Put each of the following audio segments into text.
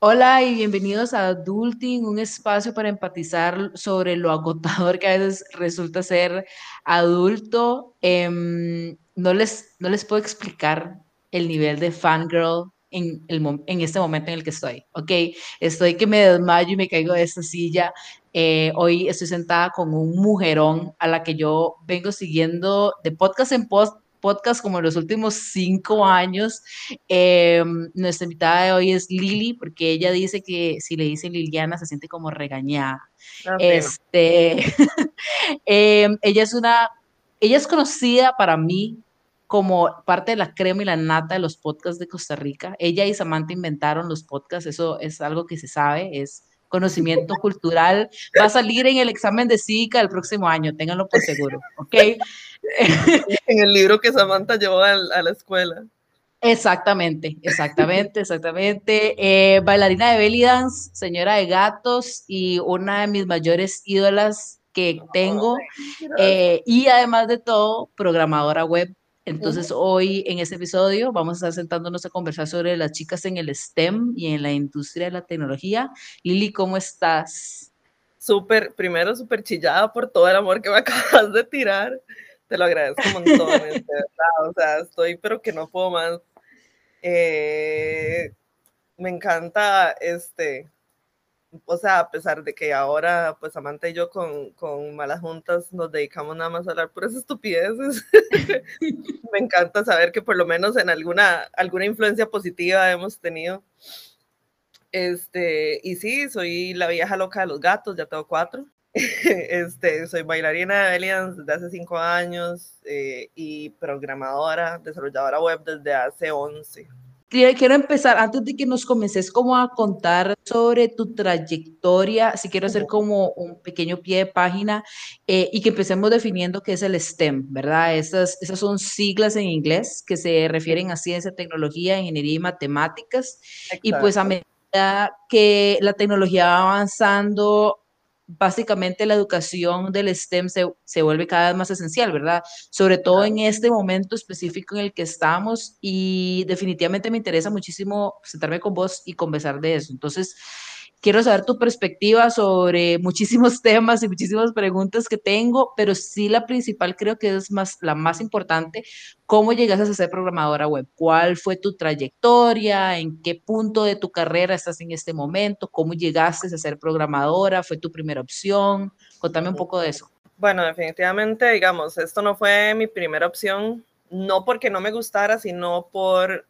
Hola y bienvenidos a Adulting, un espacio para empatizar sobre lo agotador que a veces resulta ser adulto. Em, no, les, no les puedo explicar el nivel de fangirl en, el, en este momento en el que estoy, ¿ok? Estoy que me desmayo y me caigo de esta silla. Eh, hoy estoy sentada con un mujerón a la que yo vengo siguiendo de podcast en post podcast como en los últimos cinco años. Eh, nuestra invitada de hoy es Lili, porque ella dice que si le dice Liliana se siente como regañada. Ah, este, eh, ella es una, ella es conocida para mí como parte de la crema y la nata de los podcasts de Costa Rica. Ella y Samantha inventaron los podcasts, eso es algo que se sabe, es conocimiento cultural, va a salir en el examen de cívica el próximo año, ténganlo por seguro, ¿ok? en el libro que Samantha llevó a, la escuela. Exactamente, exactamente, exactamente. Eh, bailarina de belly dance, señora de gatos y una de mis mayores ídolas que tengo. Eh, y además de todo, programadora web entonces, hoy en este episodio vamos a estar sentándonos a conversar sobre las chicas en el STEM y en la industria de la tecnología. Lili, ¿cómo estás? Súper, primero súper chillada por todo el amor que me acabas de tirar. Te lo agradezco un montón, de verdad. O sea, estoy, pero que no puedo más. Eh, me encanta este o sea, a pesar de que ahora, pues Samantha y yo con, con malas juntas nos dedicamos nada más a hablar puras estupideces, me encanta saber que por lo menos en alguna, alguna influencia positiva hemos tenido. Este, y sí, soy la vieja loca de los gatos, ya tengo cuatro. Este, soy bailarina de Aliens desde hace cinco años eh, y programadora, desarrolladora web desde hace once quiero empezar, antes de que nos comences como a contar sobre tu trayectoria, si quiero hacer como un pequeño pie de página eh, y que empecemos definiendo qué es el STEM, ¿verdad? Esas, esas son siglas en inglés que se refieren a ciencia, tecnología, ingeniería y matemáticas. Y pues a medida que la tecnología va avanzando, básicamente la educación del STEM se, se, vuelve cada vez más esencial, ¿verdad? Sobre todo en este momento específico en el que estamos y definitivamente me interesa muchísimo sentarme con vos y conversar de eso. Entonces, quiero saber tu perspectiva sobre muchísimos temas y muchísimas preguntas que tengo, pero sí la principal creo que es más, la más importante, ¿cómo llegaste a ser programadora web? ¿Cuál fue tu trayectoria? ¿En qué punto de tu carrera estás en este momento? ¿Cómo llegaste a ser programadora? ¿Fue tu primera opción? Contame un poco de eso. Bueno, definitivamente, digamos, esto no fue mi primera opción, no porque no me gustara, sino por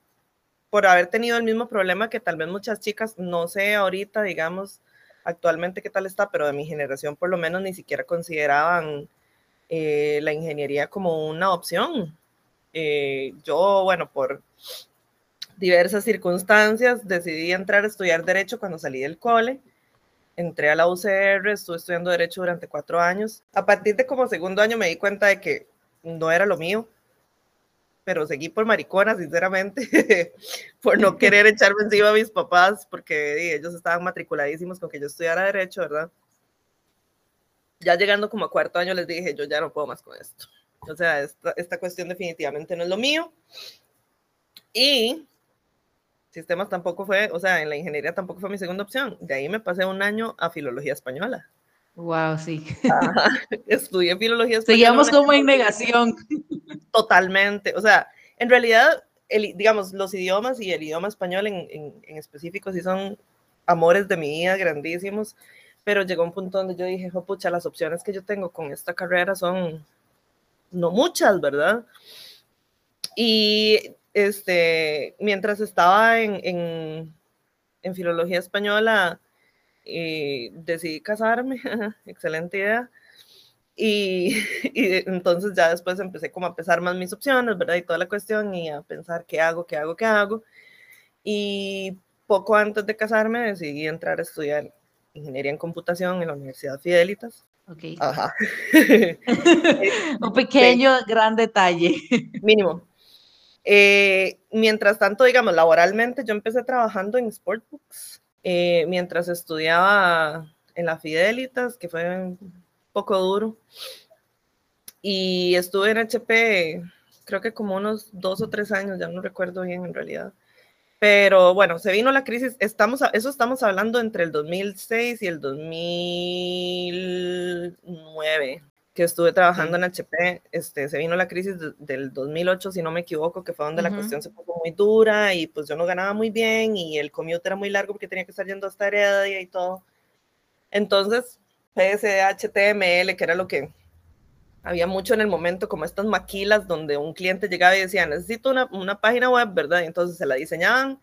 por haber tenido el mismo problema que tal vez muchas chicas, no sé ahorita, digamos, actualmente qué tal está, pero de mi generación por lo menos ni siquiera consideraban eh, la ingeniería como una opción. Eh, yo, bueno, por diversas circunstancias decidí entrar a estudiar derecho cuando salí del cole. Entré a la UCR, estuve estudiando derecho durante cuatro años. A partir de como segundo año me di cuenta de que no era lo mío pero seguí por maricona, sinceramente, por no querer echarme encima a mis papás, porque ellos estaban matriculadísimos con que yo estudiara derecho, ¿verdad? Ya llegando como a cuarto año les dije, yo ya no puedo más con esto. O sea, esta, esta cuestión definitivamente no es lo mío. Y sistemas tampoco fue, o sea, en la ingeniería tampoco fue mi segunda opción. De ahí me pasé un año a filología española. Wow, sí. Estudié filología española. Seguíamos como en negación. Totalmente. O sea, en realidad, el, digamos, los idiomas y el idioma español en, en, específico sí son amores de mi vida grandísimos, pero llegó un punto donde yo dije, pucha, las opciones que yo tengo con esta carrera son no muchas, ¿verdad? Y este, mientras estaba en, en, en filología española, y decidí casarme, excelente idea. Y, y, entonces ya después empecé como a pensar más mis opciones, ¿verdad? Y toda la cuestión y a pensar qué hago, qué hago, qué hago. Y poco antes de casarme decidí entrar a estudiar ingeniería en computación en la Universidad Fidelitas. Ok. Ajá. Un pequeño, gran detalle. Mínimo. Eh, mientras tanto, digamos, laboralmente yo empecé trabajando en Sportbooks eh, mientras estudiaba en la Fidelitas, que fue un poco duro. Y estuve en HP, creo que como unos dos o tres años, ya no recuerdo bien en realidad. Pero bueno, se vino la crisis, estamos, eso estamos hablando entre el 2006 y el 2009, que estuve trabajando en HP, este, se vino la crisis del 2008, si no me equivoco, que fue donde la cuestión se puso muy dura y pues yo no ganaba muy bien y el commute era muy largo porque tenía que estar yendo hasta Heredia y todo. Entonces, PSD, HTML, que era lo que había mucho en el momento, como estas maquilas donde un cliente llegaba y decía, necesito una, una página web, ¿verdad? Y entonces se la diseñaban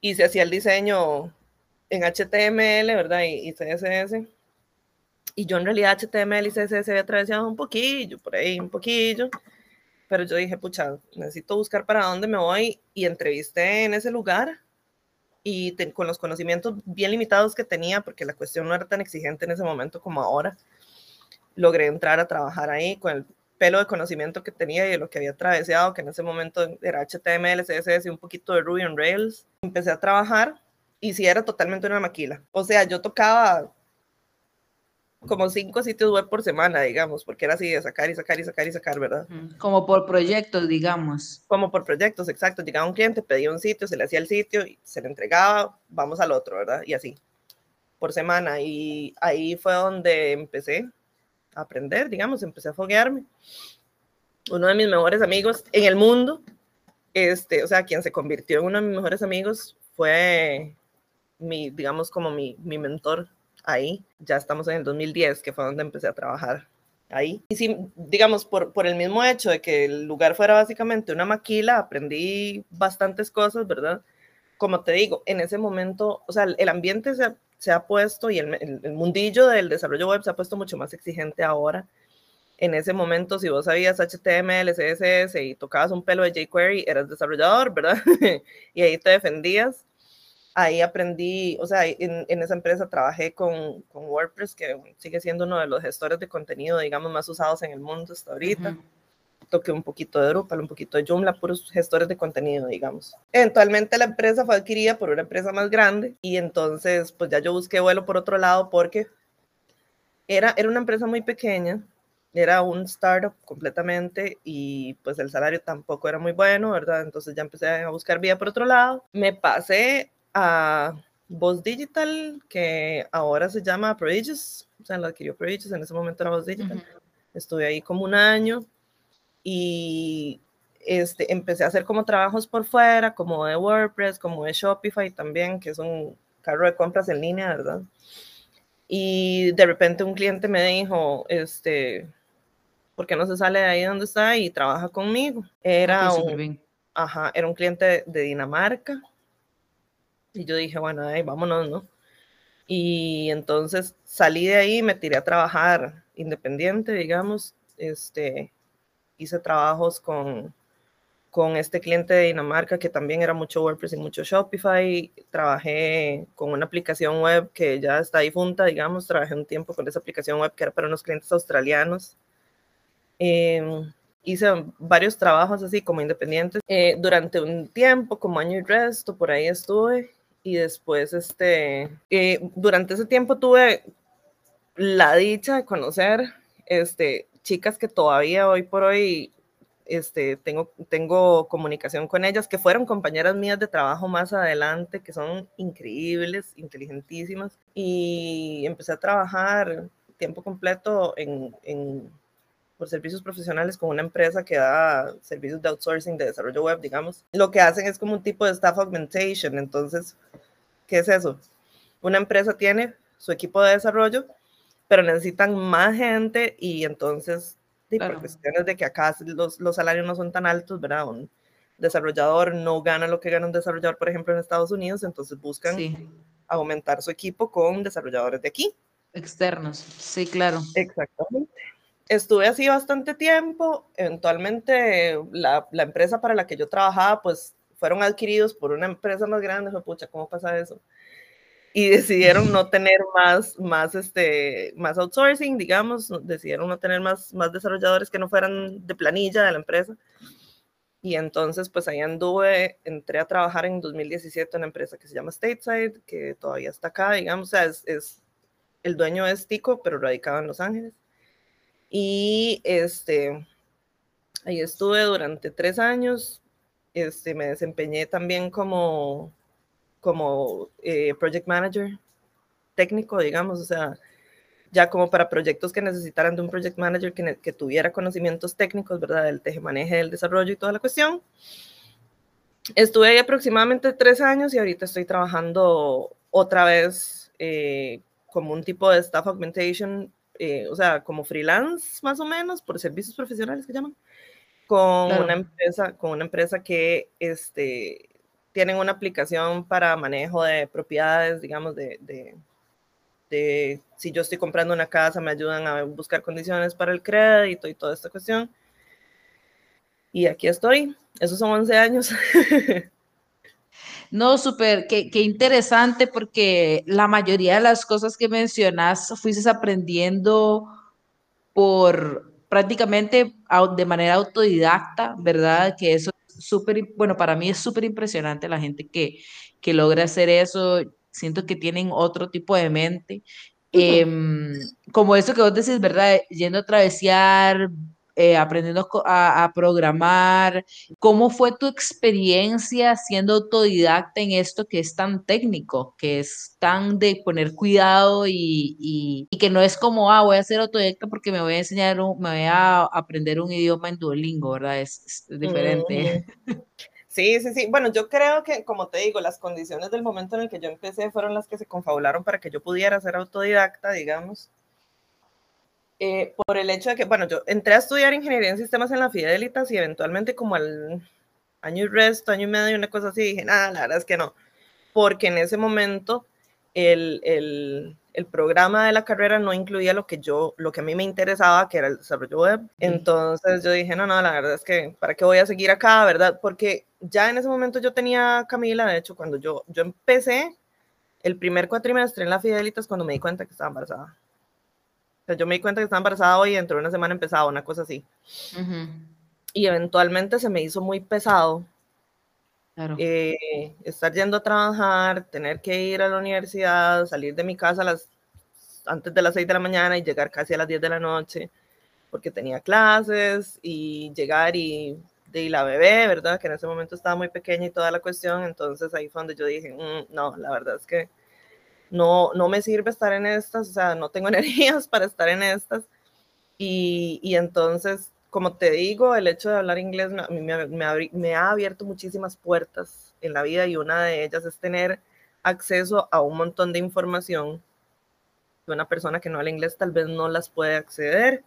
y se hacía el diseño en HTML, ¿verdad? Y, y, CSS. Y yo en realidad HTML y CSS había atravesado un poquillo, por ahí un poquillo. Pero yo dije, pucha, necesito buscar para dónde me voy y entrevisté en ese lugar y con los conocimientos bien limitados que tenía, porque la cuestión no era tan exigente en ese momento como ahora, logré entrar a trabajar ahí con el pelo de conocimiento que tenía y de lo que había atravesado, que en ese momento era HTML, CSS y un poquito de Ruby on Rails. Empecé a trabajar y sí era totalmente una maquila. O sea, yo tocaba como cinco sitios web por semana, digamos, porque era así de sacar y sacar y sacar y sacar, ¿verdad? Como por proyectos, digamos. Como por proyectos, exacto. Llegaba un cliente, pedía un sitio, se le hacía el sitio se le entregaba, vamos al otro, ¿verdad? Y así, por semana. Y ahí fue donde empecé a aprender, digamos, empecé a foguearme. Uno de mis mejores amigos en el mundo, este, o sea, quien se convirtió en uno de mis mejores amigos fue mi, digamos, como mi, mi mentor ahí. Ya estamos en el 2010, que fue donde empecé a trabajar ahí. Y sí, digamos, por, por el mismo hecho de que el lugar fuera básicamente una maquila, aprendí bastantes cosas, ¿verdad? Como te digo, en ese momento, o sea, el ambiente se, se ha puesto y el, el, mundillo del desarrollo web se ha puesto mucho más exigente ahora. En ese momento, si vos sabías HTML, CSS y tocabas un pelo de jQuery, eras desarrollador, ¿verdad? y ahí te defendías ahí aprendí, o sea, en, en esa empresa trabajé con, con, WordPress, que sigue siendo uno de los gestores de contenido, digamos, más usados en el mundo hasta ahorita. Toqué un poquito de Drupal, un poquito de Joomla, puros gestores de contenido, digamos. Eventualmente la empresa fue adquirida por una empresa más grande y entonces, pues ya yo busqué vuelo por otro lado porque era, era una empresa muy pequeña, era un startup completamente y pues el salario tampoco era muy bueno, ¿verdad? Entonces ya empecé a buscar vía por otro lado. Me pasé a Voz Digital, que ahora se llama Prodigious, o sea, lo adquirió Prodigious, en ese momento era Voz Digital. Estuve ahí como un año y este, empecé a hacer como trabajos por fuera, como de WordPress, como de Shopify también, que es un carro de compras en línea, ¿verdad? Y de repente un cliente me dijo, este, ¿por qué no se sale de ahí donde está y trabaja conmigo? Era, un, ajá, era un cliente de Dinamarca y yo dije, bueno, ahí vámonos, ¿no? Y entonces salí de ahí, me tiré a trabajar independiente, digamos, este, hice trabajos con, con este cliente de Dinamarca que también era mucho WordPress y mucho Shopify. Trabajé con una aplicación web que ya está difunta, digamos. Trabajé un tiempo con esa aplicación web que era para unos clientes australianos. Em, hice varios trabajos así como independientes. Eh, durante un tiempo, como año y resto, por ahí estuve y después, este, eh, durante ese tiempo tuve la dicha de conocer, este, chicas que todavía hoy por hoy, este, tengo, tengo comunicación con ellas, que fueron compañeras mías de trabajo más adelante, que son increíbles, inteligentísimas, y empecé a trabajar tiempo completo en, en por servicios profesionales con una empresa que da servicios de outsourcing de desarrollo web, digamos. Lo que hacen es como un tipo de staff augmentation. Entonces, ¿qué es eso? Una empresa tiene su equipo de desarrollo, pero necesitan más gente y entonces, por cuestiones de que acá los, los, salarios no son tan altos, ¿verdad? Un desarrollador no gana lo que gana un desarrollador, por ejemplo, en Estados Unidos, entonces buscan aumentar su equipo con desarrolladores de aquí. Externos, sí, claro. Exactamente estuve así bastante tiempo. Eventualmente, la, empresa para la que yo trabajaba, pues fueron adquiridos por una empresa más grande. Fue, pucha, ¿cómo pasa eso? Y decidieron no tener más, más, este, más outsourcing, digamos, decidieron no tener más, más desarrolladores que no fueran de planilla de la empresa. Y entonces, pues ahí anduve, entré a trabajar en 2017 en una empresa que se llama Stateside, que todavía está acá, digamos, o sea, es, es el dueño es Tico, pero radicado en Los Ángeles. Y este, ahí estuve durante tres años. este, me desempeñé también como, como eh, project manager técnico, digamos, o sea, ya como para proyectos que necesitaran de un project manager que, que tuviera conocimientos técnicos, ¿verdad? Del tejemaneje, del desarrollo y toda la cuestión. Estuve ahí aproximadamente tres años y ahorita estoy trabajando otra vez eh, como un tipo de staff augmentation, eh, o sea, como freelance más o menos, por servicios profesionales que llaman, con una empresa, con una empresa que este, tienen una aplicación para manejo de propiedades, digamos, de, de, de, si yo estoy comprando una casa, me ayudan a buscar condiciones para el crédito y toda esta cuestión. Y aquí estoy, esos son 11 años. No, súper, qué, qué, interesante porque la mayoría de las cosas que mencionas fuiste aprendiendo por prácticamente de manera autodidacta, ¿verdad? Que eso es súper, bueno, para mí es súper impresionante la gente que, que logra hacer eso. Siento que tienen otro tipo de mente. Eh, como eso que vos decís, ¿verdad? Yendo a travesear, eh, aprendiendo a, programar. ¿Cómo fue tu experiencia siendo autodidacta en esto que es tan técnico, que es tan de poner cuidado y, y, que no es como, ah, voy a ser autodidacta porque me voy a enseñar, un, me voy a aprender un idioma en Duolingo, ¿verdad? Es, diferente. Sí, sí, sí. Bueno, yo creo que, como te digo, las condiciones del momento en el que yo empecé fueron las que se confabularon para que yo pudiera ser autodidacta, digamos. Eh, por el hecho de que, bueno, yo entré a estudiar ingeniería en sistemas en la Fidelitas y eventualmente como al año y resto, año y medio, una cosa así, dije, nada, la verdad es que no, porque en ese momento el, el, el, programa de la carrera no incluía lo que yo, lo que a mí me interesaba, que era el desarrollo web. Entonces yo dije, no, no, la verdad es que, ¿para qué voy a seguir acá, verdad? Porque ya en ese momento yo tenía Camila, de hecho, cuando yo, yo empecé el primer cuatrimestre en la Fidelitas, cuando me di cuenta que estaba embarazada sea, yo me di cuenta que estaba embarazada hoy y dentro de una semana empezaba, una cosa así. Uh -huh. Y eventualmente se me hizo muy pesado claro. eh, estar yendo a trabajar, tener que ir a la universidad, salir de mi casa a las, antes de las 6 de la mañana y llegar casi a las 10 de la noche, porque tenía clases y llegar y de la bebé, ¿verdad? Que en ese momento estaba muy pequeña y toda la cuestión, entonces ahí fue donde yo dije, mmm, no, la verdad es que no, no me sirve estar en estas, o sea, no tengo energías para estar en estas. Y, y entonces, como te digo, el hecho de hablar inglés me, me, me, ha abierto muchísimas puertas en la vida y una de ellas es tener acceso a un montón de información que una persona que no habla inglés tal vez no las puede acceder.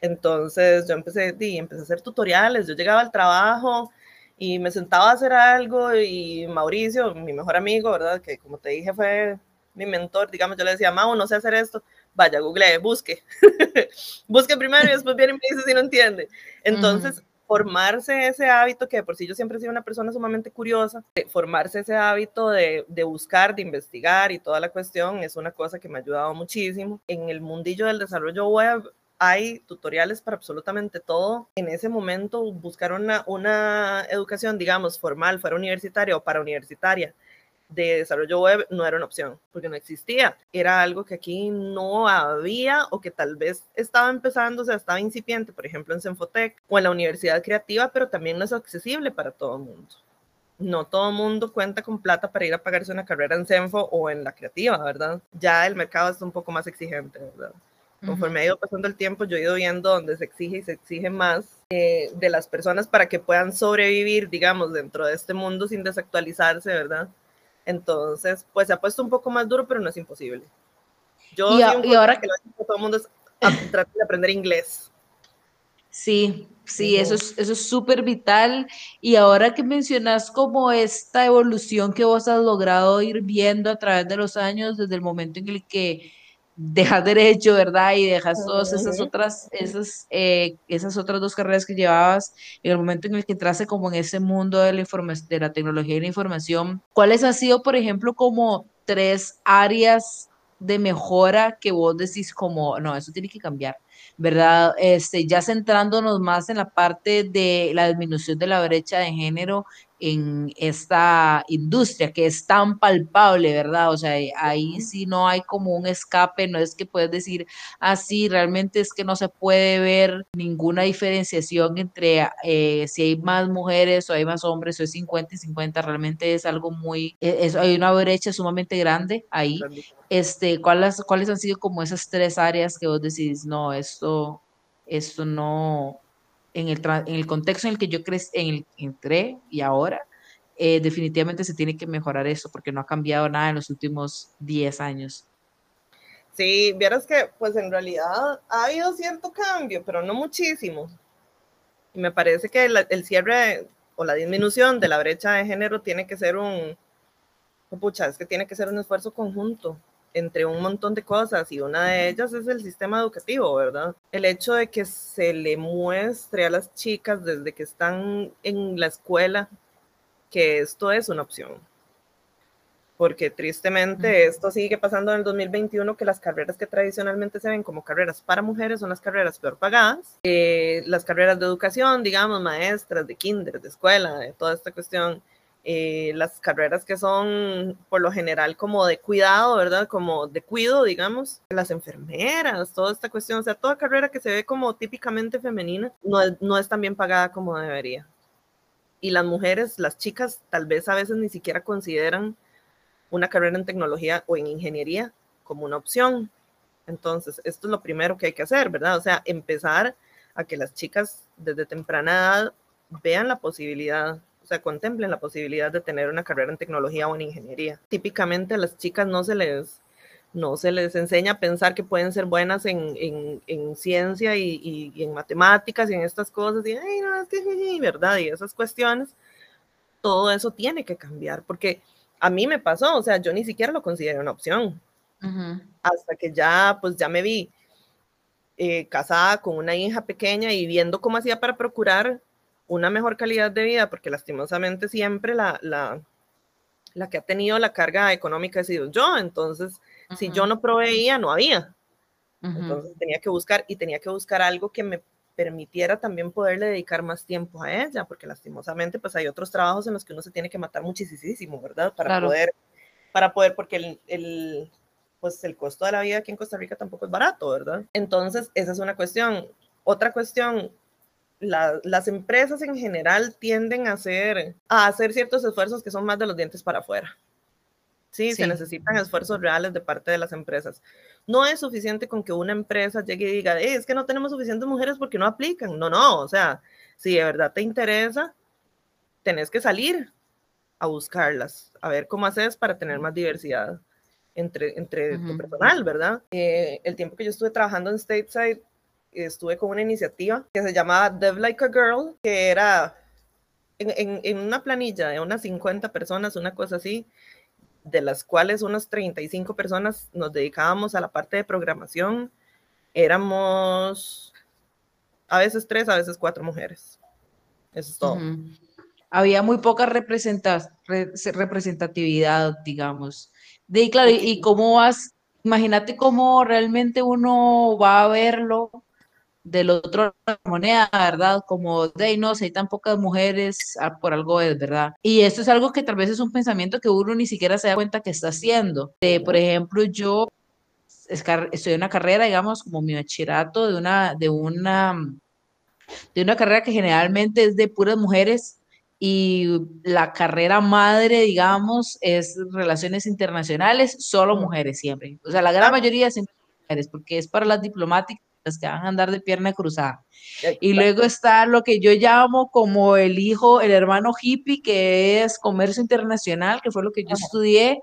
Entonces yo empecé, y empecé a hacer tutoriales, yo llegaba al trabajo y me sentaba a hacer algo y Mauricio, mi mejor amigo, ¿verdad? Que como te dije fue mi mentor, digamos, yo le decía, Mau, no sé hacer esto, vaya, google, busque. busque primero y después viene y me dice si no entiende. Entonces, uh -huh. formarse ese hábito, que de por sí yo siempre he sido una persona sumamente curiosa, formarse ese hábito de, de, buscar, de investigar y toda la cuestión es una cosa que me ha ayudado muchísimo. En el mundillo del desarrollo web, hay tutoriales para absolutamente todo. En ese momento, buscar una, una educación, digamos, formal, fuera universitaria o para universitaria, de desarrollo web no era una opción, porque no existía. Era algo que aquí no había o que tal vez estaba empezando, o sea, estaba incipiente, por ejemplo, en Senfotec o en la Universidad Creativa, pero también no es accesible para todo el mundo. No todo el mundo cuenta con plata para ir a pagarse una carrera en Senfo o en la Creativa, ¿verdad? Ya el mercado está un poco más exigente, ¿verdad? Conforme ha ido pasando el tiempo, yo he ido viendo donde se exige y se exige más eh, de las personas para que puedan sobrevivir, digamos, dentro de este mundo sin desactualizarse, ¿verdad? Entonces, pues se ha puesto un poco más duro, pero no es imposible. Yo y, a, y ahora que todo el mundo es tratar de aprender inglés. Sí, sí, uh -huh. eso es eso es súper vital. Y ahora que mencionas como esta evolución que vos has logrado ir viendo a través de los años, desde el momento en el que dejas derecho, ¿verdad? Y dejas todas esas otras, esas, eh, esas otras dos carreras que llevabas en el momento en el que entraste como en ese mundo de la, de la tecnología y la información. ¿Cuáles han sido, por ejemplo, como tres áreas de mejora que vos decís como, no, eso tiene que cambiar? ¿Verdad? Este, ya centrándonos más en la parte de la disminución de la brecha de género en esta industria que es tan palpable, ¿verdad? O sea, ahí sí no hay como un escape, no es que puedes decir así, ah, realmente es que no se puede ver ninguna diferenciación entre eh, si hay más mujeres o hay más hombres o es 50 y 50, realmente es algo muy, e, hay una brecha sumamente grande ahí. Este, ¿cuáles, ¿Cuáles han sido como esas tres áreas que vos decís, no, esto, esto no, en el, en el contexto en el que yo crecí, en el, entré y ahora, eh, definitivamente se tiene que mejorar eso porque no ha cambiado nada en los últimos 10 años. Sí, vieras que pues en realidad ha habido cierto cambio, pero no muchísimo. Y me parece que el cierre o la disminución de la brecha de género tiene que ser un, pucha, es que tiene que ser un esfuerzo conjunto entre un montón de cosas y una de ellas es el sistema educativo, ¿verdad? El hecho de que se le muestre a las chicas desde que están en la escuela que esto es una opción. Porque tristemente esto sigue pasando en el 2021, que las carreras que tradicionalmente se ven como carreras para mujeres son las carreras peor pagadas. Eh, las carreras de educación, digamos, maestras, de kinder, de escuela, de toda esta cuestión, eh, las carreras que son por lo general como de cuidado, ¿verdad? Como de cuido, digamos, las enfermeras, toda esta cuestión, o sea, toda carrera que se ve como típicamente femenina, no, no es tan bien pagada como debería. Y las mujeres, las chicas, tal vez a veces ni siquiera consideran una carrera en tecnología o en ingeniería como una opción. Entonces, esto es lo primero que hay que hacer, ¿verdad? O sea, empezar a que las chicas desde temprana edad vean la posibilidad o sea, contemplen la posibilidad de tener una carrera en tecnología o en ingeniería. Típicamente a las chicas no se les, no se les enseña a pensar que pueden ser buenas en, en, en ciencia y, y, en matemáticas y en estas cosas, y, ay, no, es que, ¿verdad? Y esas cuestiones, todo eso tiene que cambiar, porque a mí me pasó, o sea, yo ni siquiera lo consideré una opción, hasta que ya, pues ya me vi eh, casada con una hija pequeña y viendo cómo hacía para procurar una mejor calidad de vida, porque lastimosamente siempre la, la, la que ha tenido la carga económica he sido yo, entonces si yo no proveía, no había. Entonces tenía que buscar y tenía que buscar algo que me permitiera también poderle dedicar más tiempo a ella, porque lastimosamente pues hay otros trabajos en los que uno se tiene que matar muchísimo, ¿verdad? Para poder, para poder, porque el, el, pues el costo de la vida aquí en Costa Rica tampoco es barato, ¿verdad? Entonces esa es una cuestión. Otra cuestión las empresas en general tienden a hacer, a hacer ciertos esfuerzos que son más de los dientes para afuera. Sí, se necesitan esfuerzos reales de parte de las empresas. No es suficiente con que una empresa llegue y diga, es que no tenemos suficientes mujeres porque no aplican. No, no, o sea, si de verdad te interesa, tenés que salir a buscarlas, a ver cómo haces para tener más diversidad entre, entre tu personal, ¿verdad? Eh, el tiempo que yo estuve trabajando en Stateside, estuve con una iniciativa que se llamaba Dev Like a Girl, que era en, en, una planilla de unas 50 personas, una cosa así, de las cuales unas 35 personas nos dedicábamos a la parte de programación, éramos a veces tres, a veces cuatro mujeres. Eso es todo. Había muy poca representatividad, digamos. De, claro, y, y cómo vas, imagínate cómo realmente uno va a verlo del otro moneda, ¿verdad? Como de no, si hay tan pocas mujeres, ah, por algo es, ¿verdad? Y esto es algo que tal vez es un pensamiento que uno ni siquiera se da cuenta que está haciendo. De, por ejemplo, yo estoy en una carrera, digamos, como mi bachillerato de una, de una, de una carrera que generalmente es de puras mujeres y la carrera madre, digamos, es relaciones internacionales, solo mujeres siempre. O sea, la gran ah. mayoría siempre mujeres, porque es para las diplomáticas que van a andar de pierna cruzada. Y luego está lo que yo llamo como el hijo, el hermano hippie, que es comercio internacional, que fue lo que yo estudié,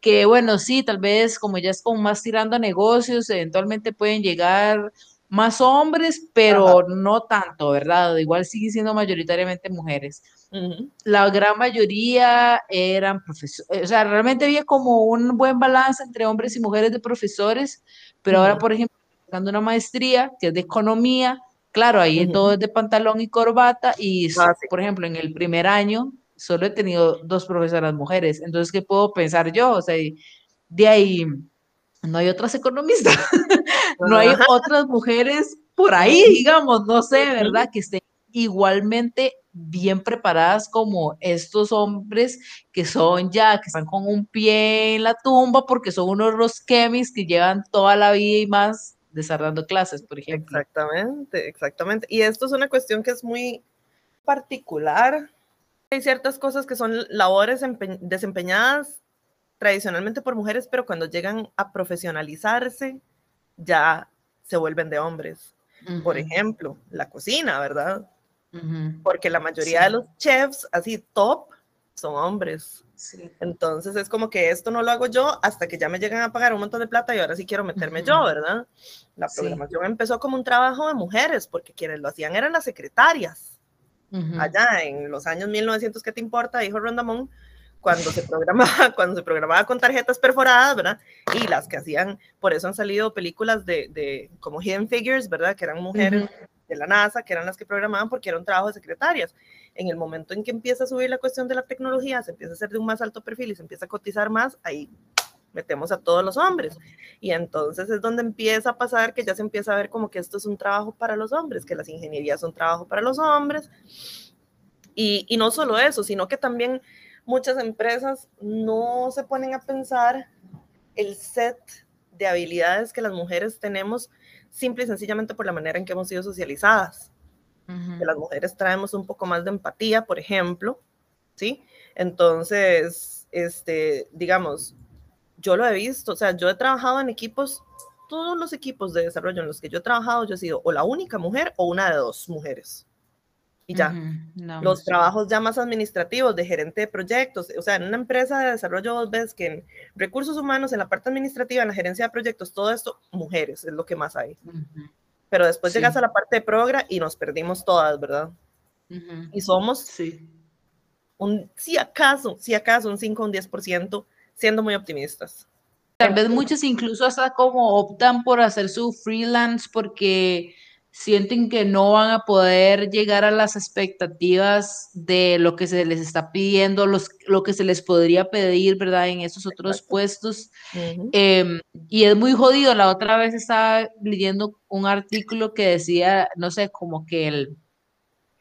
que bueno, sí, tal vez como ya es como más tirando a negocios, eventualmente pueden llegar más hombres, pero no tanto, ¿verdad? Igual sigue siendo mayoritariamente mujeres. La gran mayoría eran profesores, o sea, realmente había como un buen balance entre hombres y mujeres de profesores, pero ahora, por ejemplo, una maestría que es de economía, claro, ahí todo es de pantalón y corbata y, ah, por ejemplo, en el primer año solo he tenido dos profesoras mujeres, entonces, ¿qué puedo pensar yo? O sea, de ahí no hay otras economistas. no hay otras mujeres por ahí, digamos, no sé, ¿verdad? Que estén igualmente bien preparadas como estos hombres que son ya, que están con un pie en la tumba porque son unos rosquemis que llevan toda la vida y más desarrollando clases, por ejemplo. Exactamente, exactamente. Y esto es una cuestión que es muy particular. Hay ciertas cosas que son labores desempeñadas tradicionalmente por mujeres, pero cuando llegan a profesionalizarse, ya se vuelven de hombres. Por ejemplo, la cocina, ¿verdad? Porque la mayoría de los chefs, así top, son hombres. Entonces es como que esto no lo hago yo hasta que ya me llegan a pagar un montón de plata y ahora sí quiero meterme yo, ¿verdad? La programación empezó como un trabajo de mujeres porque quienes lo hacían eran las secretarias. Allá en los años 1900, ¿qué te importa? Dijo Rondamón, cuando se programaba, cuando se programaba con tarjetas perforadas, ¿verdad? Y las que hacían, por eso han salido películas de, de como Hidden Figures, ¿verdad? Que eran mujeres de la NASA, que eran las que programaban porque era un trabajo de secretarias. En el momento en que empieza a subir la cuestión de la tecnología, se empieza a hacer de un más alto perfil y se empieza a cotizar más, ahí metemos a todos los hombres. Y entonces es donde empieza a pasar que ya se empieza a ver como que esto es un trabajo para los hombres, que las ingenierías son trabajo para los hombres. Y, y no solo eso, sino que también muchas empresas no se ponen a pensar el set de habilidades que las mujeres tenemos simple y sencillamente por la manera en que hemos sido socializadas. Que las mujeres traemos un poco más de empatía, por ejemplo, ¿sí? Entonces, este, digamos, yo lo he visto, o sea, yo he trabajado en equipos, todos los equipos de desarrollo en los que yo he trabajado, yo he sido o la única mujer o una de dos mujeres y ya. Los trabajos ya más administrativos de gerente de proyectos, o sea, en una empresa de desarrollo vos ves que en recursos humanos, en la parte administrativa, en la gerencia de proyectos, todo esto, mujeres es lo que más hay. Pero después llegas a la parte de progra y nos perdimos todas, ¿verdad? Y somos, sí. un, si acaso, si acaso, un 5 o un 10%, siendo muy optimistas. Tal vez muchos incluso hasta como optan por hacer su freelance porque sienten que no van a poder llegar a las expectativas de lo que se les está pidiendo, los, lo que se les podría pedir, ¿verdad? En esos otros puestos. Em, y es muy jodido. La otra vez estaba leyendo un artículo que decía, no sé, como que el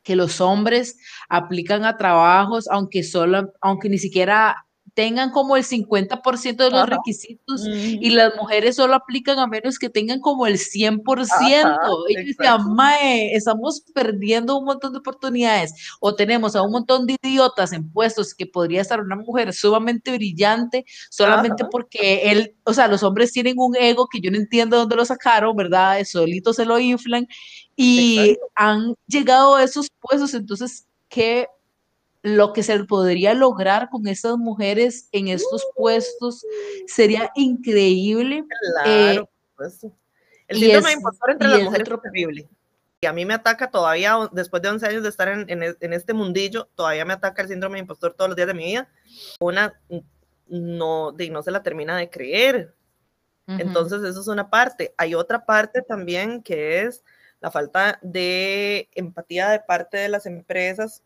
que los hombres aplican a trabajos, aunque solo, aunque ni siquiera tengan como el 50% de los requisitos y las mujeres solo aplican a menos que tengan como el 100%. Ellos decían, mae, estamos perdiendo un montón de oportunidades o tenemos a un montón de idiotas en puestos que podría estar una mujer sumamente brillante solamente porque él, o sea, los hombres tienen un ego que yo no entiendo dónde lo sacaron, ¿verdad? Solito se lo inflan y han llegado a esos puestos, entonces, ¿qué lo que se podría lograr con estas mujeres en estos puestos sería increíble. Claro, eh, El síndrome de impostor entre las mujeres es terrible. Y a mí me ataca todavía, después de 11 años de estar en, en, este mundillo, todavía me ataca el síndrome de impostor todos los días de mi vida. Una no, de, no se la termina de creer. Entonces, eso es una parte. Hay otra parte también que es la falta de empatía de parte de las empresas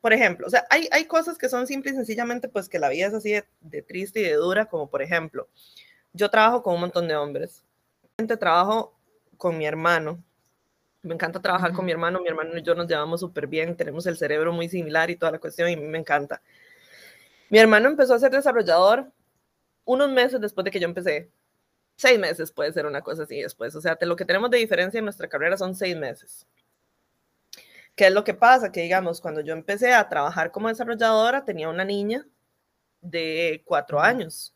por ejemplo, o sea, hay, hay cosas que son simple y sencillamente, pues que la vida es así de, triste y de dura, como por ejemplo, yo trabajo con un montón de hombres. Trabajo con mi hermano. Me encanta trabajar con mi hermano. Mi hermano y yo nos llevamos súper bien. Tenemos el cerebro muy similar y toda la cuestión y me encanta. Mi hermano empezó a ser desarrollador unos meses después de que yo empecé. Seis meses puede ser una cosa así después. O sea, lo que tenemos de diferencia en nuestra carrera son seis meses. ¿Qué es lo que pasa? Que digamos, cuando yo empecé a trabajar como desarrolladora, tenía una niña de cuatro años.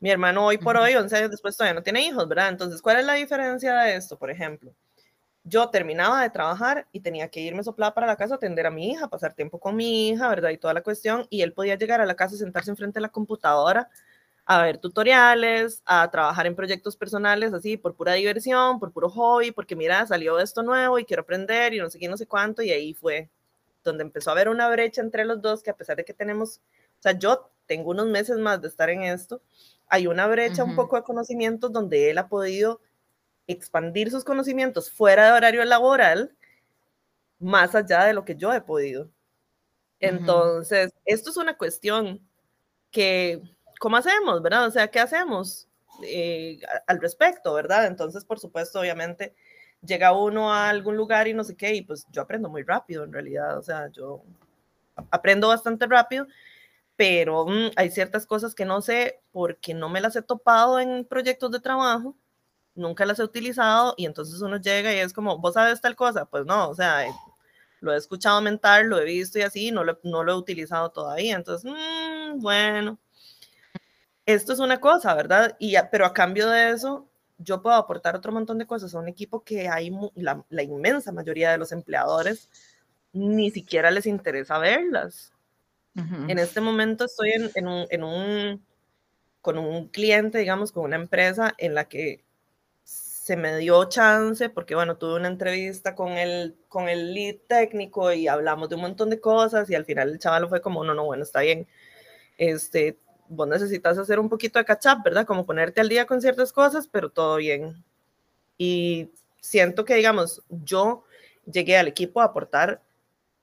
Mi hermano hoy por hoy, 11 años después, todavía no tiene hijos, ¿verdad? Entonces, ¿cuál es la diferencia de esto? Por ejemplo, yo terminaba de trabajar y tenía que irme soplada para la casa atender a mi hija, pasar tiempo con mi hija, ¿verdad? Y toda la cuestión. Y él podía llegar a la casa y sentarse enfrente de la computadora a ver tutoriales, a trabajar en proyectos personales así por pura diversión, por puro hobby, porque mira, salió esto nuevo y quiero aprender y no sé qué, no sé cuánto, y ahí fue donde empezó a haber una brecha entre los dos, que a pesar de que tenemos, o sea, yo tengo unos meses más de estar en esto, hay una brecha un poco de conocimientos donde él ha podido expandir sus conocimientos fuera de horario laboral, más allá de lo que yo he podido. Entonces, esto es una cuestión que ¿cómo hacemos, verdad? O sea, ¿qué hacemos? eh, al respecto, ¿verdad? Entonces, por supuesto, obviamente, llega uno a algún lugar y no sé qué, y pues yo aprendo muy rápido en realidad, o sea, yo aprendo bastante rápido, pero mm, hay ciertas cosas que no sé porque no me las he topado en proyectos de trabajo, nunca las he utilizado y entonces uno llega y es como, ¿vos sabes tal cosa? Pues no, o sea, lo he escuchado mentar, lo he visto y así, no lo, no lo he utilizado todavía, entonces, mm, bueno, esto es una cosa, ¿verdad? Y, pero a cambio de eso, yo puedo aportar otro montón de cosas a un equipo que hay la, la inmensa mayoría de los empleadores ni siquiera les interesa verlas. En este momento estoy en, un, en, un, con un cliente, digamos, con una empresa en la que se me dio chance, porque bueno, tuve una entrevista con el, con el lead técnico y hablamos de un montón de cosas y al final el chaval fue como, no, no, bueno, está bien, este, vos necesitas hacer un poquito de catch up, ¿verdad? Como ponerte al día con ciertas cosas, pero todo bien. Y siento que, digamos, yo llegué al equipo a aportar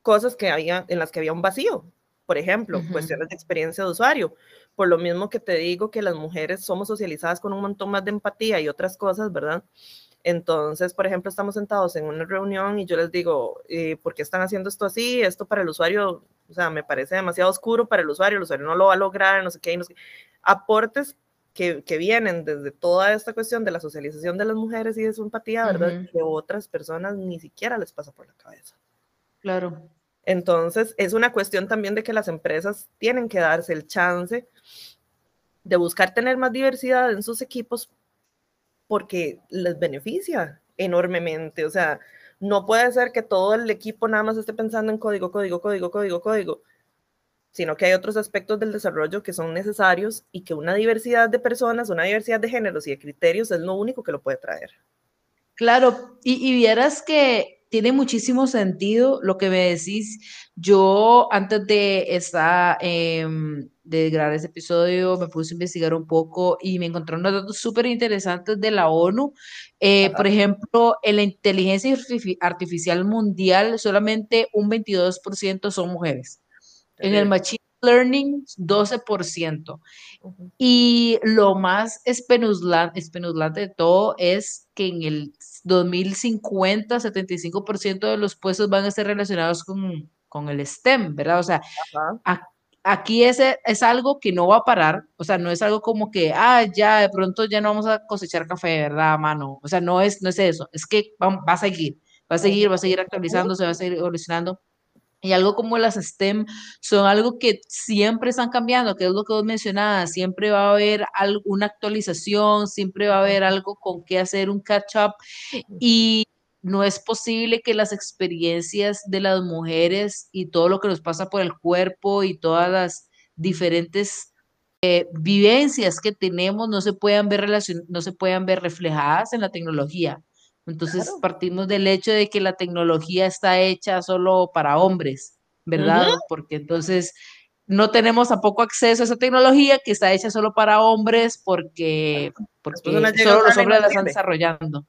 cosas que había, en las que había un vacío. Por ejemplo, cuestiones de experiencia de usuario. Por lo mismo que te digo que las mujeres somos socializadas con un montón más de empatía y otras cosas, ¿verdad? Entonces, por ejemplo, estamos sentados en una reunión y yo les digo, eh, ¿por qué están haciendo esto así? Esto para el usuario, o sea, me parece demasiado oscuro para el usuario, el usuario no lo va a lograr, no sé qué, no sé qué. Aportes que, que, vienen desde toda esta cuestión de la socialización de las mujeres y de su empatía, ¿verdad? Que otras personas ni siquiera les pasa por la cabeza. Claro. Entonces, es una cuestión también de que las empresas tienen que darse el chance de buscar tener más diversidad en sus equipos porque les beneficia enormemente. O sea, no puede ser que todo el equipo nada más esté pensando en código, código, código, código, código, sino que hay otros aspectos del desarrollo que son necesarios y que una diversidad de personas, una diversidad de géneros y de criterios es lo único que lo puede traer. Claro, y, y vieras que tiene muchísimo sentido lo que me decís. Yo antes de esta, em, de grabar este episodio me puse a investigar un poco y me encontré unos datos súper interesantes de la ONU. Eh, por ejemplo, en la inteligencia artificial mundial solamente un 22% son mujeres. En el machine learning, 12%. Y lo más espeluznante de todo es que en el 2050, 75% de los puestos van a estar relacionados con, con el STEM, ¿verdad? O sea, aquí es, es algo que no va a parar, o sea, no es algo como que, ah, ya, de pronto ya no vamos a cosechar café, ¿verdad, mano? O sea, no es, no es eso, es que va, va a seguir, va a seguir, va a seguir actualizándose, va a seguir evolucionando. Y algo como las STEM son algo que siempre están cambiando, que es lo que vos mencionabas, siempre va a haber alguna actualización, siempre va a haber algo con que hacer un catch-up y no es posible que las experiencias de las mujeres y todo lo que nos pasa por el cuerpo y todas las diferentes eh, vivencias que tenemos no se puedan ver no se puedan ver reflejadas en la tecnología. Entonces partimos del hecho de que la tecnología está hecha solo para hombres, ¿verdad? Porque entonces no tenemos tampoco acceso a esa tecnología que está hecha solo para hombres porque, porque solo los hombres la están desarrollando.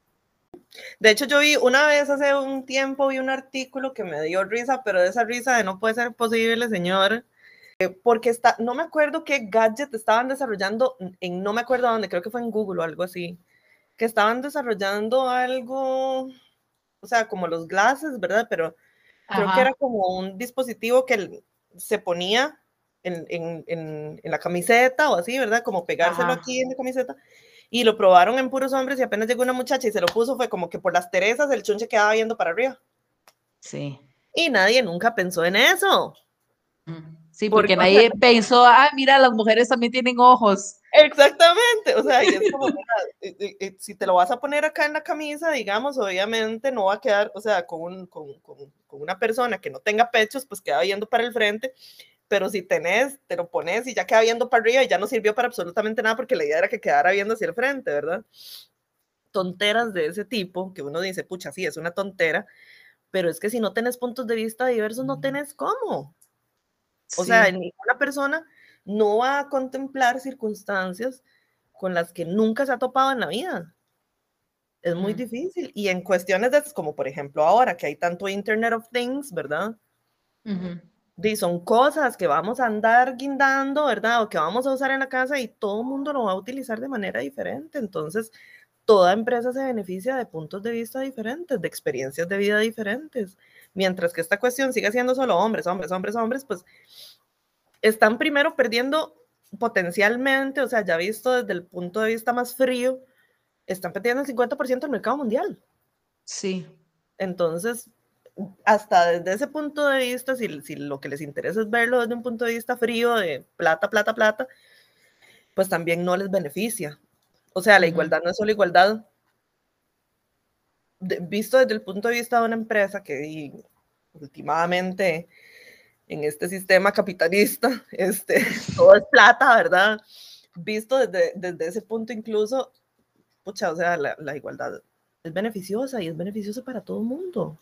De hecho, yo vi una vez hace un tiempo, vi un artículo que me dio risa, pero de esa risa de no puede ser posible, señor, eh, porque está, no me acuerdo qué gadget estaban desarrollando en, no me acuerdo dónde, creo que fue en Google o algo así, que estaban desarrollando algo, o sea, como los glasses, ¿verdad? Pero creo que era como un dispositivo que se ponía en, en, en, la camiseta o así, ¿verdad? Como pegárselo aquí en la camiseta. Y lo probaron en puros hombres y apenas llegó una muchacha y se lo puso, fue como que por las teresas el chunche quedaba viendo para arriba. Sí. Y nadie nunca pensó en eso. Mm. Sí, porque, nadie pensó, ah, mira, las mujeres también tienen ojos. Exactamente, o sea, es como, eh, si te lo vas a poner acá en la camisa, digamos, obviamente no va a quedar, o sea, con, con, con, una persona que no tenga pechos, pues queda viendo para el frente, pero si tenés, te lo pones y ya queda viendo para arriba y ya no sirvió para absolutamente nada porque la idea era que quedara viendo hacia el frente, ¿verdad? Tonteras de ese tipo, que uno dice, pucha, sí, es una tontera, pero es que si no tenés puntos de vista diversos, no tenés cómo. O sea, ninguna persona no va a contemplar circunstancias con las que nunca se ha topado en la vida. Es muy difícil. Y en cuestiones de, como por ejemplo ahora que hay tanto Internet of Things, ¿verdad? son cosas que vamos a andar guindando, ¿verdad? O que vamos a usar en la casa y todo el mundo lo va a utilizar de manera diferente. Entonces, toda empresa se beneficia de puntos de vista diferentes, de experiencias de vida diferentes. Mientras que esta cuestión sigue siendo solo hombres, hombres, hombres, hombres, pues están primero perdiendo potencialmente, o sea, ya visto desde el punto de vista más frío, están perdiendo el 50% del mercado mundial. Sí. Entonces, hasta desde ese punto de vista, si, si, lo que les interesa es verlo desde un punto de vista frío, de plata, plata, plata, pues también no les beneficia. O sea, la igualdad no es solo igualdad. visto desde el punto de vista de una empresa que últimamente en este sistema capitalista, este, todo es plata, ¿verdad? Visto desde, desde ese punto incluso, pucha, o sea, la, la igualdad es beneficiosa y es beneficiosa para todo el mundo.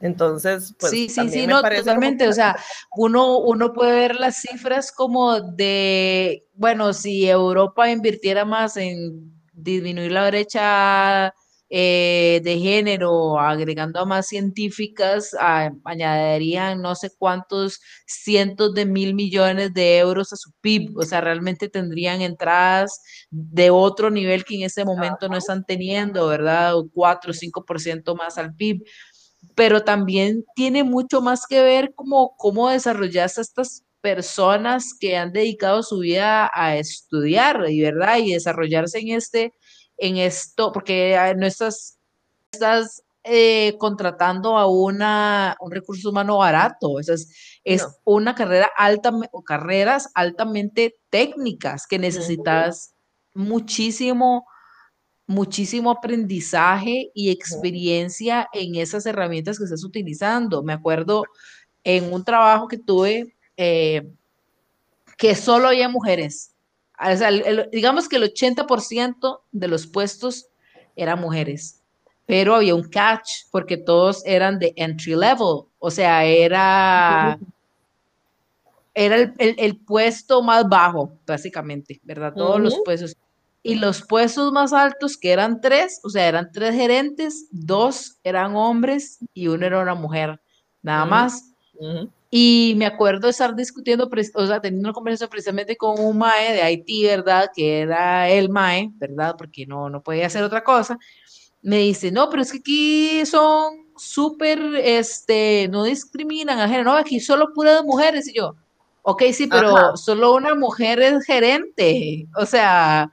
Entonces, pues. Sí, sí, sí, no, totalmente. O sea, uno, uno puede ver las cifras como de, bueno, si Europa invirtiera más en disminuir la brecha eh, de género, agregando a más científicas, añadirían no sé cuántos cientos de mil millones de euros a su PIB. O sea, realmente tendrían entradas de otro nivel que en este momento no están teniendo, ¿verdad? 4 o 5% más al PIB pero también tiene mucho más que ver como cómo desarrollaste estas personas que han dedicado su vida a estudiar, verdad, y desarrollarse en este, en esto, porque no estás, estás eh, contratando a una, un recurso humano barato, es, es una carrera alta, o carreras altamente técnicas que necesitas muchísimo muchísimo aprendizaje y experiencia en esas herramientas que estás utilizando. Me acuerdo en un trabajo que tuve eh, que solo había mujeres. Digamos que el 80% de los puestos eran mujeres, pero había un catch porque todos eran de entry level, o sea, era, era el, puesto más bajo, básicamente, ¿verdad? Todos los puestos y los puestos más altos, que eran tres, o sea, eran tres gerentes, dos eran hombres y uno era una mujer, nada más. Y me acuerdo estar discutiendo, o sea, teniendo una conversación precisamente con un MAE de Haití, ¿verdad? Que era el MAE, ¿verdad? Porque no, no podía hacer otra cosa. Me dice, no, pero es que aquí son súper, este, no discriminan a género, no, aquí solo puras mujeres. Y yo, ok, sí, pero solo una mujer es gerente. O sea,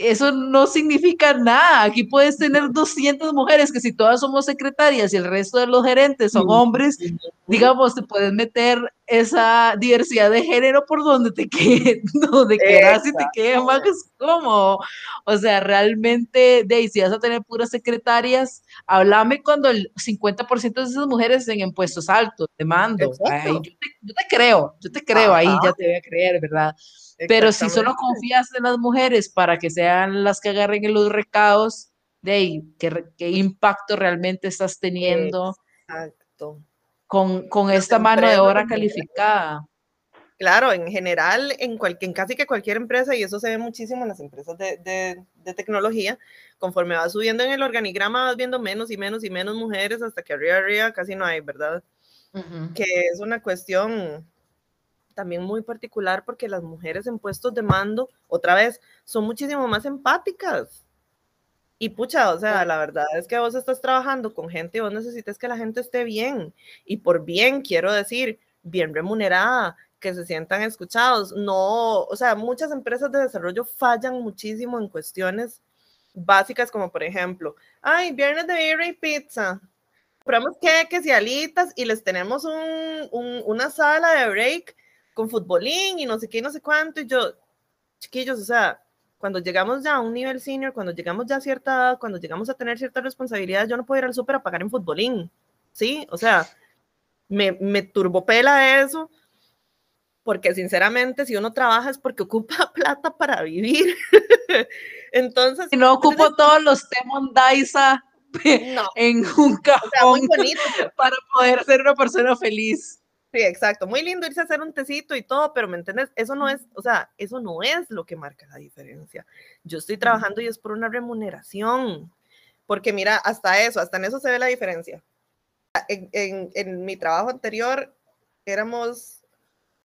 eso no significa nada. Aquí puedes tener 200 mujeres que si todas somos secretarias y el resto de los gerentes son hombres, digamos, te puedes meter esa diversidad de género por donde te quede, donde quieras y te quede más cómodo. O sea, realmente, de si vas a tener puras secretarias, háblame cuando el 50% de esas mujeres estén en puestos altos, te mando. yo, te, creo, yo te creo, ahí ya te voy a creer, ¿verdad? Pero si solo confías en las mujeres para que sean las que agarren los recados, de ahí, ¿qué, qué impacto realmente estás teniendo con, con esta mano de obra calificada? Claro, en general, en, en casi que cualquier empresa, y eso se ve muchísimo en las empresas de, de, de, tecnología, conforme va subiendo en el organigrama, vas viendo menos y menos y menos mujeres hasta que arriba, arriba casi no hay, ¿verdad? Que es una cuestión también muy particular porque las mujeres en puestos de mando, otra vez, son muchísimo más empáticas. Y pucha, o sea, la verdad es que vos estás trabajando con gente y vos necesitas que la gente esté bien. Y por bien, quiero decir, bien remunerada, que se sientan escuchados. No, o sea, muchas empresas de desarrollo fallan muchísimo en cuestiones básicas como por ejemplo, ay, viernes de birra y pizza. Compramos queques y alitas y les tenemos un, una sala de break con futbolín y no sé qué, no sé cuánto, y yo, chiquillos, o sea, cuando llegamos ya a un nivel senior, cuando llegamos ya a cierta edad, cuando llegamos a tener ciertas responsabilidades, yo no puedo ir al súper a pagar en futbolín, ¿sí? O sea, me, me turbopela eso, porque sinceramente, si uno trabaja es porque ocupa plata para vivir. entonces... Si no ocupo todos los Temon Daisa en un cajón para poder ser una persona feliz. Sí, exacto. Muy lindo irse a hacer un tecito y todo, pero ¿me entiendes? Eso no es, o sea, eso no es lo que marca la diferencia. Yo estoy trabajando y es por una remuneración. Porque mira, hasta eso, hasta en eso se ve la diferencia. En, en, en mi trabajo anterior, éramos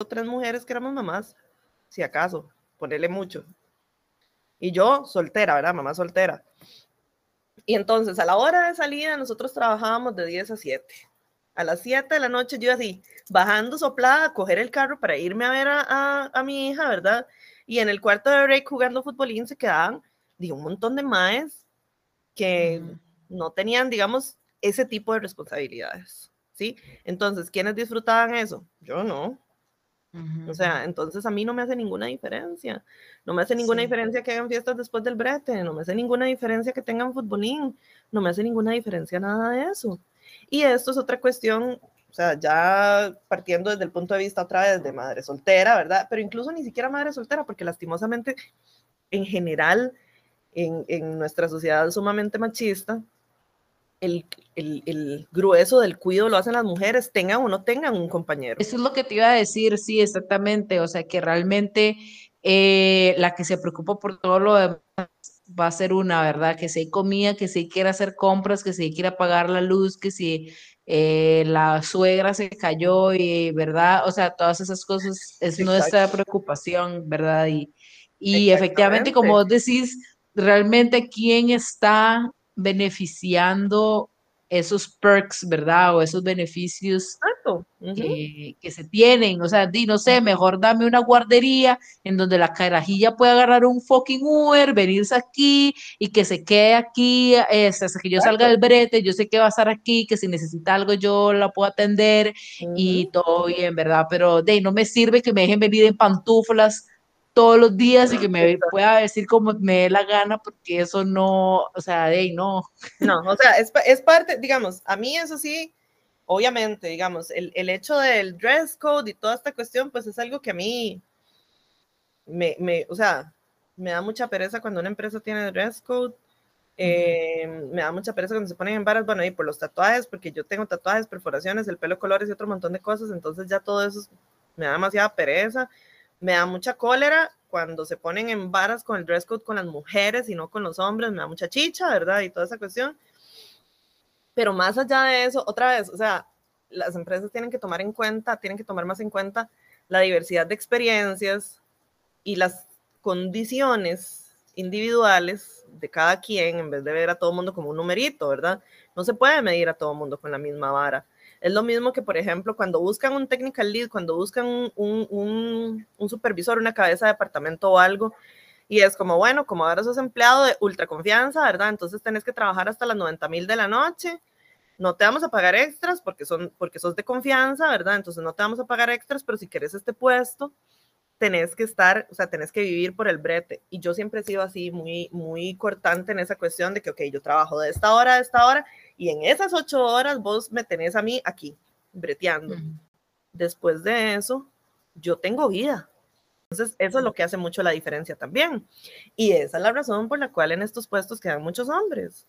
tres mujeres que éramos mamás, si acaso, ponerle mucho. Y yo soltera, ¿verdad? Mamá soltera. Y entonces a la hora de salida nosotros trabajábamos de 10 a 7. A las 7 de la noche yo así, bajando soplada, a coger el carro para irme a ver a, a, mi hija, ¿verdad? Y en el cuarto de break jugando futbolín se quedaban digo, un montón de maes que no tenían, digamos, ese tipo de responsabilidades, ¿sí? Entonces, ¿quiénes disfrutaban eso? Yo no. O sea, entonces a mí no me hace ninguna diferencia. No me hace ninguna diferencia que hagan fiestas después del brete, no me hace ninguna diferencia que tengan futbolín, no me hace ninguna diferencia nada de eso. Y esto es otra cuestión, o sea, ya partiendo desde el punto de vista otra vez de madre soltera, ¿verdad? Pero incluso ni siquiera madre soltera, porque lastimosamente, en general, en, en nuestra sociedad sumamente machista, el, el, el, grueso del cuido lo hacen las mujeres, tengan o no tengan un compañero. Eso es lo que te iba a decir, sí, exactamente. O sea, que realmente eh, la que se preocupa por todo lo demás va a ser una, ¿verdad? Que si hay comida, que si quiere hacer compras, que si quiere pagar la luz, que si eh, la suegra se cayó y, ¿verdad? O sea, todas esas cosas es nuestra preocupación, ¿verdad? Y, y efectivamente, como vos decís, realmente quién está beneficiando esos perks, ¿verdad? O esos beneficios que, se tienen. O sea, di, no sé, mejor dame una guardería en donde la carajilla pueda agarrar un fucking Uber, venirse aquí y que se quede aquí este, hasta que yo salga del brete. Yo sé que va a estar aquí, que si necesita algo yo la puedo atender y todo bien, ¿verdad? Pero de no me sirve que me dejen venir en pantuflas todos los días y que me pueda decir como me dé la gana, porque eso no, o sea, de ahí no. No, o sea, es, es, parte, digamos, a mí eso sí, obviamente, digamos, el, el, hecho del dress code y toda esta cuestión, pues es algo que a mí me, me o sea, me da mucha pereza cuando una empresa tiene dress code. Eh, me da mucha pereza cuando se ponen en varas, bueno, y por los tatuajes, porque yo tengo tatuajes, perforaciones, el pelo, colores y otro montón de cosas, entonces ya todo eso me da demasiada pereza me da mucha cólera cuando se ponen en varas con el dress code con las mujeres y no con los hombres, me da mucha chicha, ¿verdad? Y toda esa cuestión. Pero más allá de eso, otra vez, o sea, las empresas tienen que tomar en cuenta, tienen que tomar más en cuenta la diversidad de experiencias y las condiciones individuales de cada quien en vez de ver a todo mundo como un numerito, ¿verdad? No se puede medir a todo mundo con la misma vara. Es lo mismo que, por ejemplo, cuando buscan un technical lead, cuando buscan un, supervisor, una cabeza de departamento o algo, y es como, bueno, como ahora sos empleado de ultra confianza, ¿verdad? Entonces tenés que trabajar hasta las 90 mil de la noche, no te vamos a pagar extras porque, son, porque sos de confianza, ¿verdad? Entonces no te vamos a pagar extras, pero si quieres este puesto, tenés que estar, o sea, tenés que vivir por el brete. Y yo siempre he sido así, muy, muy cortante en esa cuestión de que, ok, yo trabajo de esta hora a esta hora, y en esas ocho horas vos me tenés a mí aquí, breteando. Después de eso, yo tengo vida. Entonces, eso es lo que hace mucho la diferencia también. Y esa es la razón por la cual en estos puestos quedan muchos hombres.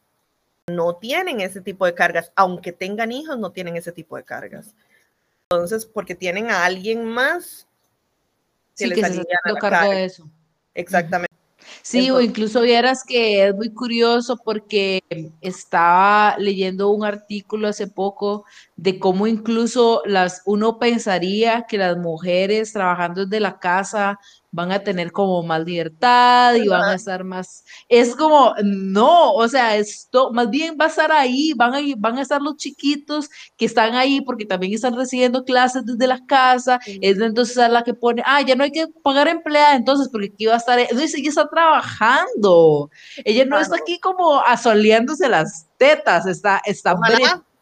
No tienen ese tipo de cargas, aunque tengan hijos, no tienen ese tipo de cargas. Entonces, porque tienen a alguien más que les que se cargo de eso. Exactamente. Sí, o incluso vieras que es muy curioso porque estaba leyendo un artículo hace poco de cómo incluso las uno pensaría que las mujeres trabajando desde la casa van a tener como más libertad y van a estar más, es como, no, o sea, esto más bien va a estar ahí, van a, van a estar los chiquitos que están ahí porque también están recibiendo clases desde la casa, es entonces a la que pone, ah, ya no hay que pagar empleada, entonces, porque aquí va a estar, entonces ella está trabajando, ella no está aquí como asoleándose las tetas, está, está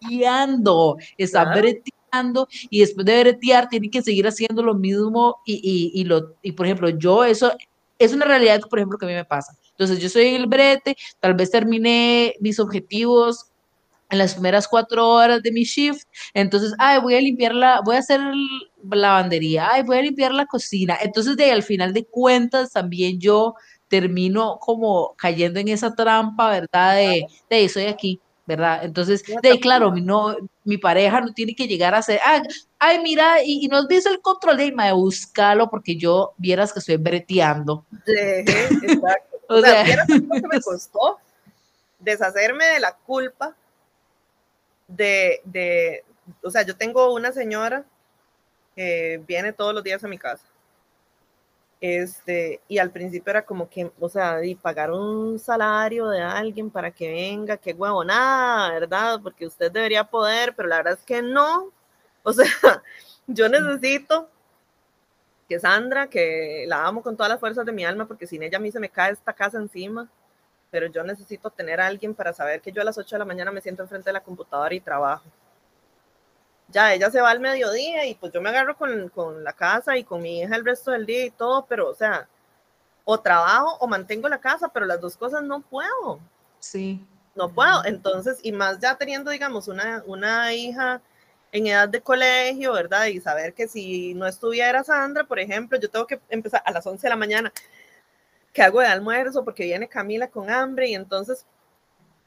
breteando, está breteando y después de bretear tiene que seguir haciendo lo mismo y, y, lo, y por ejemplo, yo eso es una realidad, por ejemplo, que a mí me pasa. Entonces yo soy el brete, tal vez terminé mis objetivos en las primeras cuatro horas de mi shift, entonces, ay, voy a limpiar la, voy a hacer la lavandería, ay, voy a limpiar la cocina. Entonces, de al final de cuentas, también yo termino como cayendo en esa trampa, ¿verdad? De, de soy aquí, ¿verdad? Entonces, de claro, mi, no, mi pareja no tiene que llegar a ser, ay, mira, y, y nos dice el control de de buscarlo porque yo vieras que estoy breteando. exacto. o, sea, vieras que me costó deshacerme de la culpa de, de, o sea, yo tengo una señora eh, viene todos los días a mi casa. Este, y al principio era como que, o sea, y pagar un salario de alguien para que venga, qué nada, ¿verdad? Porque usted debería poder, pero la verdad es que no. O sea, yo necesito que Sandra, que la amo con todas las fuerzas de mi alma, porque sin ella a mí se me cae esta casa encima, pero yo necesito tener a alguien para saber que yo a las 8 de la mañana me siento enfrente de la computadora y trabajo. Ya, ella se va al mediodía y pues yo me agarro con, con la casa y con mi hija el resto del día y todo, pero o sea, o trabajo o mantengo la casa, pero las dos cosas no puedo. Sí. No puedo. Entonces, y más ya teniendo, digamos, una, una hija en edad de colegio, ¿verdad? Y saber que si no estuviera Sandra, por ejemplo, yo tengo que empezar a las 11 de la mañana, que hago de almuerzo porque viene Camila con hambre y entonces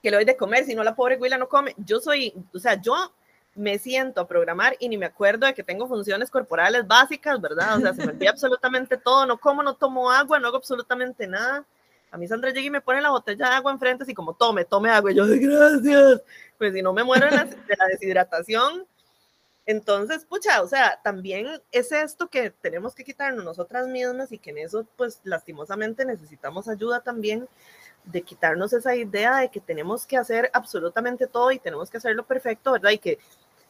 que le doy de comer, si no la pobre Willa no come. Yo soy, o sea, yo me siento a programar y ni me acuerdo de que tengo funciones corporales básicas, ¿verdad? O sea, se me olvida absolutamente todo, no como, no tomo agua, no hago absolutamente nada. A mí Sandra llega y me pone la botella de agua enfrente, así como tome, tome agua. Y yo, gracias. Pues si no me muero de la deshidratación, entonces, pucha, o sea, también es esto que tenemos que quitarnos nosotras mismas y que en eso, pues, lastimosamente necesitamos ayuda también de quitarnos esa idea de que tenemos que hacer absolutamente todo y tenemos que hacerlo perfecto, ¿verdad? Y que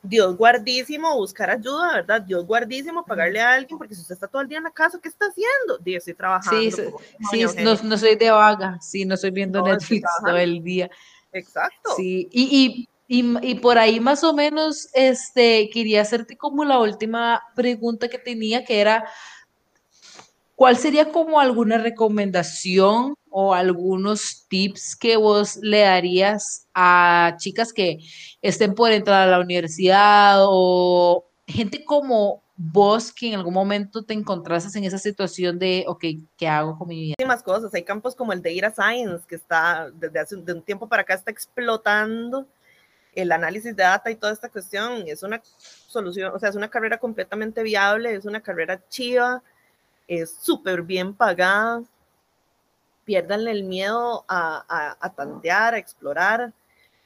Dios guardísimo, buscar ayuda, ¿verdad? Dios guardísimo, pagarle a alguien, porque si usted está todo el día en la casa, ¿qué está haciendo? Dios, estoy trabajando. Sí, sí no, no, soy de vaga, sí, no estoy viendo Netflix todo el día. Exacto. Sí, y, y y, por ahí más o menos, este, quería hacerte como la última pregunta que tenía, que era, ¿cuál sería como alguna recomendación o algunos tips que vos le darías a chicas que estén por entrar a la universidad o gente como vos que en algún momento te encontrases en esa situación de, ok, ¿qué hago con mi vida? Muchísimas cosas, hay campos como el de Ira Science, que está desde hace un tiempo para acá está explotando el análisis de data y toda esta cuestión es una solución, o sea, es una carrera completamente viable, es una carrera chiva, es súper bien pagada. Pierdan el miedo a, a, tantear, a explorar.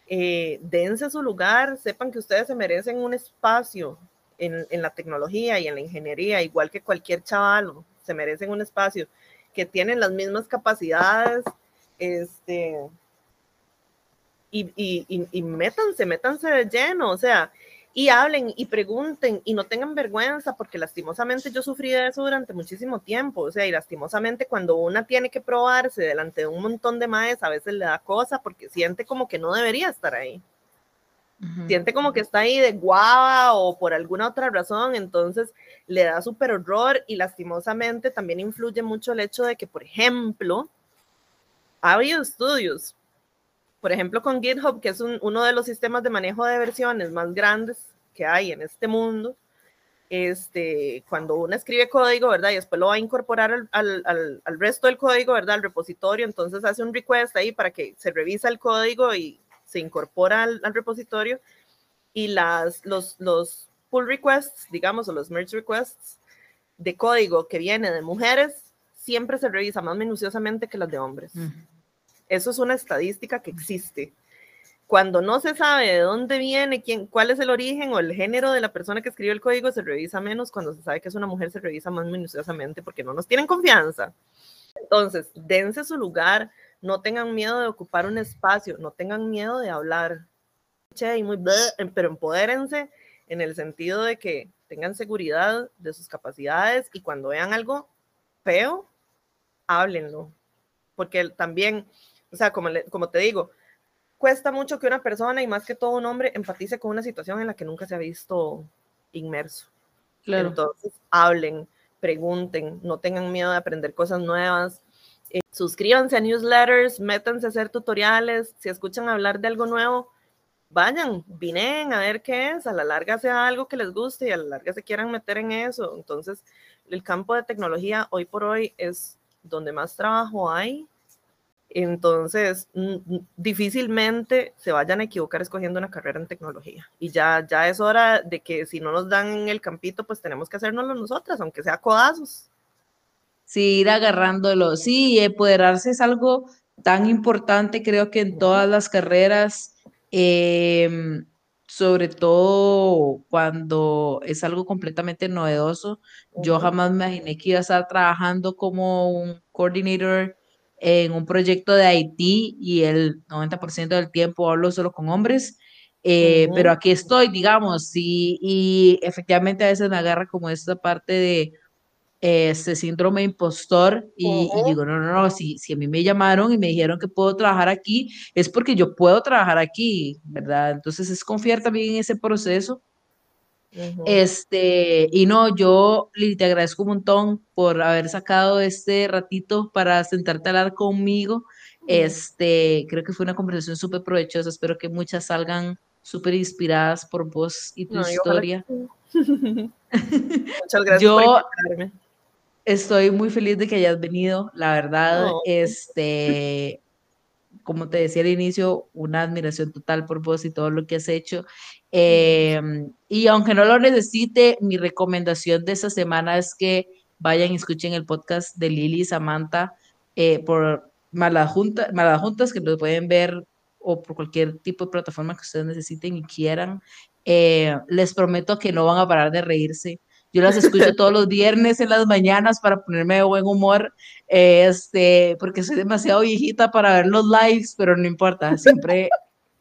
Eh, dense su lugar, sepan que ustedes se merecen un espacio en, en, la tecnología y en la ingeniería, igual que cualquier chaval, se merecen un espacio, que tienen las mismas capacidades, este, y, y, y, métanse, métanse de lleno, o sea, y hablen y pregunten y no tengan vergüenza, porque lastimosamente yo sufrí de eso durante muchísimo tiempo, o sea, y lastimosamente cuando una tiene que probarse delante de un montón de maes, a veces le da cosa porque siente como que no debería estar ahí. Siente como que está ahí de guava o por alguna otra razón, entonces le da súper horror y lastimosamente también influye mucho el hecho de que, por ejemplo, ha habido estudios por ejemplo, con GitHub, que es uno de los sistemas de manejo de versiones más grandes que hay en este mundo, este, cuando uno escribe código, ¿verdad? Y después lo va a incorporar al, al, al, resto del código, ¿verdad? Al repositorio, entonces hace un request ahí para que se revisa el código y se incorpora al, repositorio. Y las, los, los pull requests, digamos, o los merge requests de código que viene de mujeres, siempre se revisa más minuciosamente que las de hombres. Eso es una estadística que existe. Cuando no se sabe de dónde viene, quién, cuál es el origen o el género de la persona que escribió el código, se revisa menos. Cuando se sabe que es una mujer, se revisa más minuciosamente porque no nos tienen confianza. Entonces, dense su lugar, no tengan miedo de ocupar un espacio, no tengan miedo de hablar. Che, muy pero empodérense en el sentido de que tengan seguridad de sus capacidades y cuando vean algo feo, háblenlo. Porque también o sea, como, como te digo, cuesta mucho que una persona y más que todo un hombre empatice con una situación en la que nunca se ha visto inmerso. Entonces, hablen, pregunten, no tengan miedo de aprender cosas nuevas. Eh, suscríbanse a newsletters, métanse a hacer tutoriales. Si escuchan hablar de algo nuevo, vayan, vinen a ver qué es. A la larga sea algo que les guste y a la larga se quieran meter en eso. Entonces, el campo de tecnología hoy por hoy es donde más trabajo hay entonces, difícilmente se vayan a equivocar escogiendo una carrera en tecnología. Y ya, ya es hora de que si no nos dan el campito, pues tenemos que hacernoslo nosotras, aunque sea codazos. Sí, ir agarrándolo. Sí, empoderarse es algo tan importante, creo que en todas las carreras. Em, sobre todo cuando es algo completamente novedoso. Yo jamás me imaginé que iba a estar trabajando como un coordinator en un proyecto de Haití y el 90% del tiempo hablo solo con hombres. Eh, pero aquí estoy, digamos, y, y efectivamente a veces me agarra como esta parte de ese síndrome impostor y, digo, no, no, no, si, si a mí me llamaron y me dijeron que puedo trabajar aquí, es porque yo puedo trabajar aquí, ¿verdad? Entonces es confiar también en ese proceso. Este, y no, yo Lili, te agradezco un montón por haber sacado este ratito para sentarte a hablar conmigo. Este, creo que fue una conversación súper provechosa. Espero que muchas salgan súper inspiradas por vos y tu historia. Muchas gracias yo, por invitarme. Estoy muy feliz de que hayas venido, la verdad, este, como te decía al inicio, una admiración total por vos y todo lo que has hecho. Em, y aunque no lo necesite, mi recomendación de esta semana es que vayan y escuchen el podcast de Lili y Samantha eh, por Juntas, Juntas, que lo pueden ver o por cualquier tipo de plataforma que ustedes necesiten y quieran. Eh, les prometo que no van a parar de reírse. Yo las escucho todos los viernes en las mañanas para ponerme de buen humor, este, porque soy demasiado viejita para ver los lives, pero no importa, siempre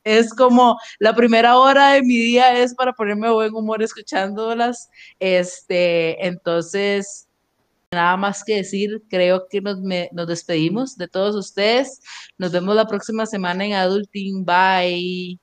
es como la primera hora de mi día es para ponerme buen humor escuchándolas. Este, entonces, nada más que decir, creo que nos, me, nos despedimos de todos ustedes. Nos vemos la próxima semana en Adulting. Bye.